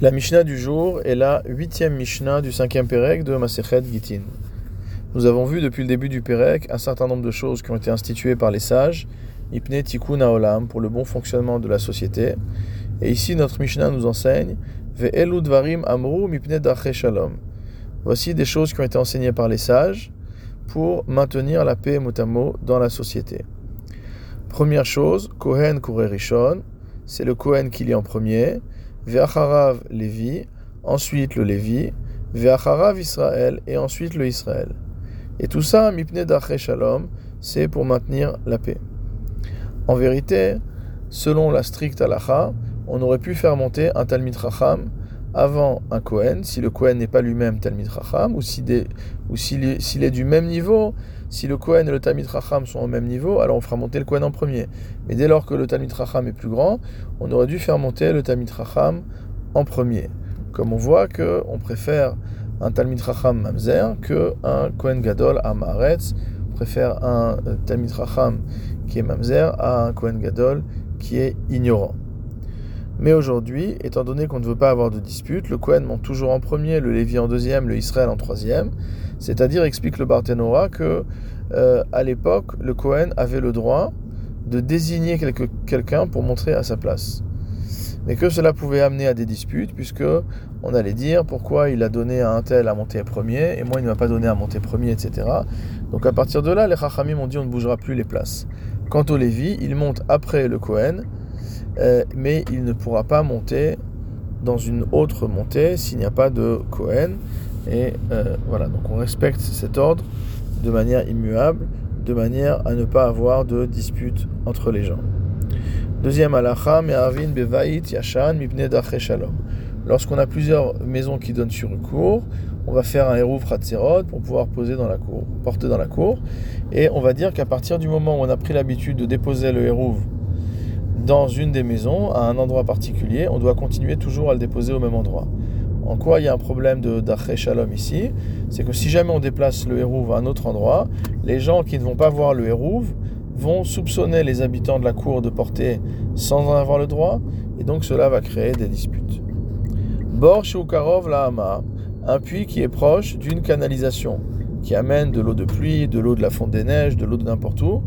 La Mishnah du jour est la huitième Mishnah du cinquième Pérec de Masechet Gitin. Nous avons vu depuis le début du Pérec un certain nombre de choses qui ont été instituées par les sages, Ipne Tikkun Haolam, pour le bon fonctionnement de la société. Et ici, notre Mishnah nous enseigne Ve'elu Dvarim Amru Mipne Shalom. Voici des choses qui ont été enseignées par les sages pour maintenir la paix motamo dans la société. Première chose, Kohen Rishon, c'est le Kohen qui lit en premier. Ve'acharav Lévi, ensuite le Lévi, Ve'acharav Israël, et ensuite le Israël. Et tout ça, Mipne Dache Shalom, c'est pour maintenir la paix. En vérité, selon la stricte halacha, on aurait pu faire monter un Talmid Racham avant un Kohen, si le Kohen n'est pas lui-même Talmid Racham, ou s'il est, est, du même niveau, si le Kohen et le Talmid Racham sont au même niveau, alors on fera monter le Kohen en premier. Mais dès lors que le Talmid Racham est plus grand, on aurait dû faire monter le Talmid Racham en premier. Comme on voit qu'on préfère un Talmid Racham Mamzer qu'un Kohen Gadol à Maaretz. On préfère un euh, Talmid Racham qui est Mamzer à un Kohen Gadol qui est ignorant. Mais aujourd'hui, étant donné qu'on ne veut pas avoir de dispute, le Kohen monte toujours en premier, le Lévi en deuxième, le Israël en troisième. C'est-à-dire, explique le Barthénora que euh, à l'époque, le Kohen avait le droit de désigner quelqu'un pour montrer à sa place. Mais que cela pouvait amener à des disputes, puisque on allait dire pourquoi il a donné à un tel à monter premier et moi il ne m'a pas donné à monter premier, etc. Donc à partir de là, les Chachamim ont dit on ne bougera plus les places. Quant au Lévi, il monte après le Kohen euh, mais il ne pourra pas monter dans une autre montée s'il n'y a pas de Kohen. Et euh, voilà, donc on respecte cet ordre de manière immuable, de manière à ne pas avoir de dispute entre les gens. Deuxième halacha, Me'arvin bevait yashan mipne shalom. Lorsqu'on a plusieurs maisons qui donnent sur une cour, on va faire un hérouf ratzerot pour pouvoir poser dans la cour, porter dans la cour. Et on va dire qu'à partir du moment où on a pris l'habitude de déposer le hérouf dans une des maisons, à un endroit particulier, on doit continuer toujours à le déposer au même endroit. En quoi il y a un problème de d'Aché Shalom ici C'est que si jamais on déplace le Hérouv à un autre endroit, les gens qui ne vont pas voir le Hérouv vont soupçonner les habitants de la cour de porter sans en avoir le droit, et donc cela va créer des disputes. Bor Shoukarov Lahama, un puits qui est proche d'une canalisation, qui amène de l'eau de pluie, de l'eau de la fonte des neiges, de l'eau de n'importe où.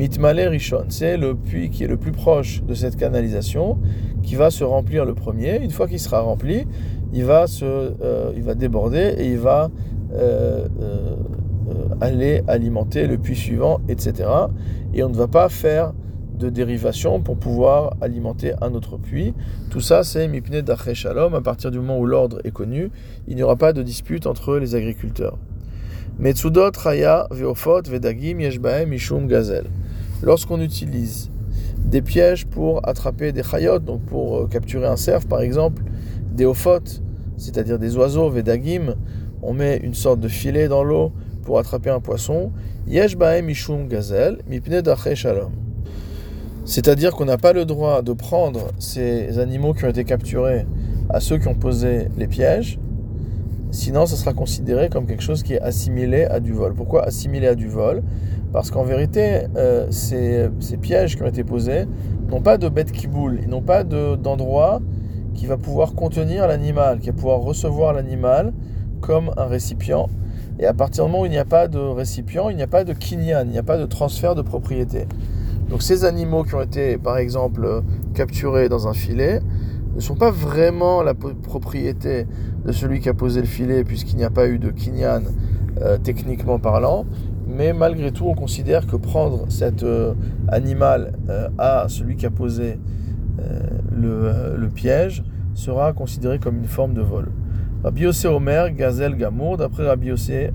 Mitmale Rishon, c'est le puits qui est le plus proche de cette canalisation, qui va se remplir le premier. Une fois qu'il sera rempli, il va, se, euh, il va déborder et il va euh, euh, aller alimenter le puits suivant, etc. Et on ne va pas faire de dérivation pour pouvoir alimenter un autre puits. Tout ça, c'est Mipne Daché Shalom. À partir du moment où l'ordre est connu, il n'y aura pas de dispute entre les agriculteurs. Metsudot, Raya, Veofot, Vedagim, Yeshbaem, Mishum, Gazel lorsqu'on utilise des pièges pour attraper des chayot, donc pour euh, capturer un cerf par exemple, des ophotes, c'est-à-dire des oiseaux, vedagim, on met une sorte de filet dans l'eau pour attraper un poisson. C'est-à-dire qu'on n'a pas le droit de prendre ces animaux qui ont été capturés à ceux qui ont posé les pièges, sinon ça sera considéré comme quelque chose qui est assimilé à du vol. Pourquoi assimilé à du vol? Parce qu'en vérité, euh, ces, pièges qui ont été posés n'ont pas de bête qui boule, ils n'ont pas d'endroit qui va pouvoir contenir l'animal, qui va pouvoir recevoir l'animal comme un récipient. Et à partir du moment où il n'y a pas de récipient, il n'y a pas de kinyan, il n'y a pas de transfert de propriété. Donc ces animaux qui ont été, par exemple, capturés dans un filet, ne sont pas vraiment la propriété de celui qui a posé le filet, puisqu'il n'y a pas eu de kinyan euh, techniquement parlant, mais malgré tout, on considère que prendre cet euh, animal euh, à celui qui a posé le, piège sera considéré comme une forme de vol. Rabbi Yossé Omer, Gazel Gamour, d'après Rabbi Yossé,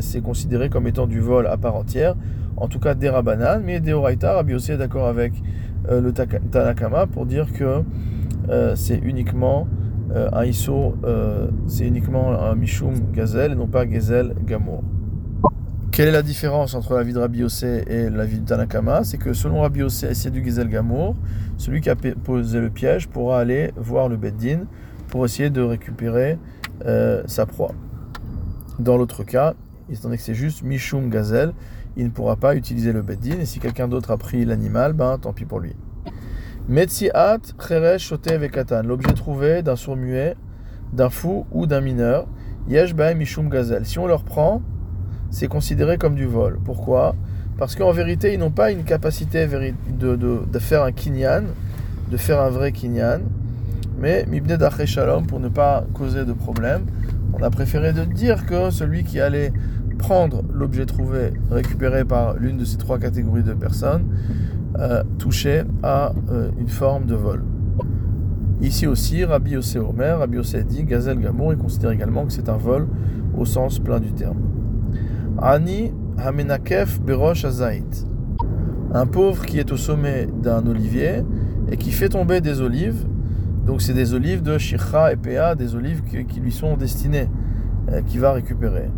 c'est considéré comme étant du vol à part entière, en tout cas des Rabanan, mais des Oraita, Rabbi Yossé est d'accord avec le Tanakama pour dire que c'est uniquement un Iso, c'est uniquement un Mishum Gazel et non pas Gazel Gamour. Quelle est la différence entre la vie de Rabbi Yossé et la vie de Tanakama? C'est que selon Rabbi Yossé, c'est du Gizel Gamour, celui qui a posé le piège pourra aller voir le Beddin pour essayer de récupérer euh, sa proie. Dans l'autre cas, étant donné que c'est juste Mishum Gazel, il ne pourra pas utiliser le Beddin, et si quelqu'un d'autre a pris l'animal, ben tant pis pour lui. Metziat cheresh shotev et katan. L'objet trouvé d'un sourd muet, d'un fou ou d'un mineur. Yesh mishum gazel. Si on leur prend, c'est considéré comme du vol. Pourquoi? Parce qu'en vérité, ils n'ont pas une capacité de, faire un kinyan, de faire un vrai kinyan. Mais mibne shalom, pour ne pas causer de problème, on a préféré de dire que celui qui allait prendre l'objet trouvé récupéré par l'une de ces trois catégories de personnes euh, touchait à une forme de vol. Ici aussi, Rabbi Yossé Omer, Rabbi Yossé dit Gazel Gamour, il considère également que c'est un vol au sens plein du terme. Ani Hamenakef Berosh Azait. Un pauvre qui est au sommet d'un olivier et qui fait tomber des olives. Donc c'est des olives de Shikha et Pea, des olives qui, lui sont destinées, euh, qui va récupérer.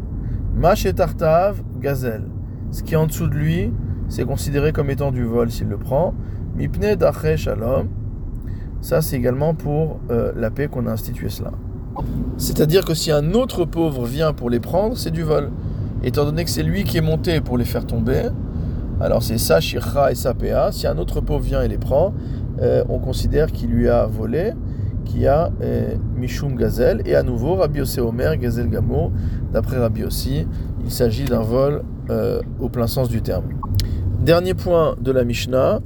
Tartav, Gazel. Ce qui est en dessous de lui, c'est considéré comme étant du vol s'il le prend. Mipne Dache Shalom. Ça, c'est également pour euh, la paix qu'on a institué cela. C'est-à-dire que si un autre pauvre vient pour les prendre, c'est du vol. Étant donné que c'est lui qui est monté pour les faire tomber, alors c'est ça, Shircha et sa PA. Si un autre pauvre vient et les prend, euh, on considère qu'il lui a volé, qu'il a euh, Mishum Gazel. Et à nouveau, Rabbi Omer, Gazel Gamo, d'après Rabbi Yossi, il s'agit d'un vol au plein sens du terme. Dernier point de la Mishnah.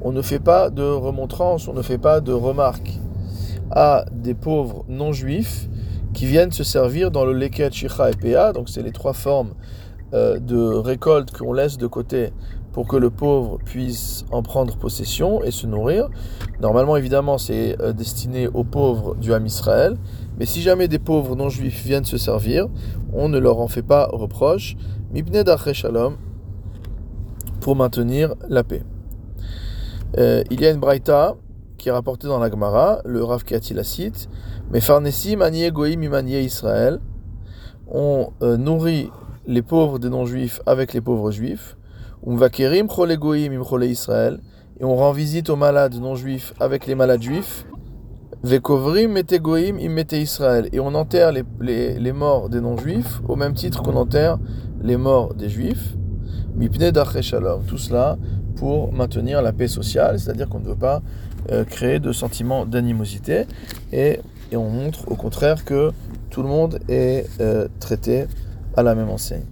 On ne fait pas de remontrance, on ne fait pas de remarques à des pauvres non juifs qui viennent se servir dans le leket, shicha et pea. Donc c'est les trois formes euh, de récolte qu'on laisse de côté pour que le pauvre puisse en prendre possession et se nourrir. Normalement, évidemment, c'est euh, destiné aux pauvres du Ham Israël. Mais si jamais des pauvres non-juifs viennent se servir, on ne leur en fait pas reproche. Mibne shalom pour maintenir la paix. Euh, il y a une braïta qui est rapportée dans la Gemara, le Rav Kati la cite, mais Farnesi manier goïm imanier Israël. On euh, nourrit les pauvres des non-juifs avec les pauvres juifs. Umvakerim chole goïm im Israël. Et on rend visite aux malades non-juifs avec les malades juifs. Vekovrim metegoim im Israël. Et on enterre les, les, les morts des non-juifs au même titre qu'on enterre les morts des juifs. Tout cela pour maintenir la paix sociale, c'est-à-dire qu'on ne veut pas euh, créer de sentiments d'animosité. Et, et, on montre au contraire que tout le monde est euh, traité à la même enseigne.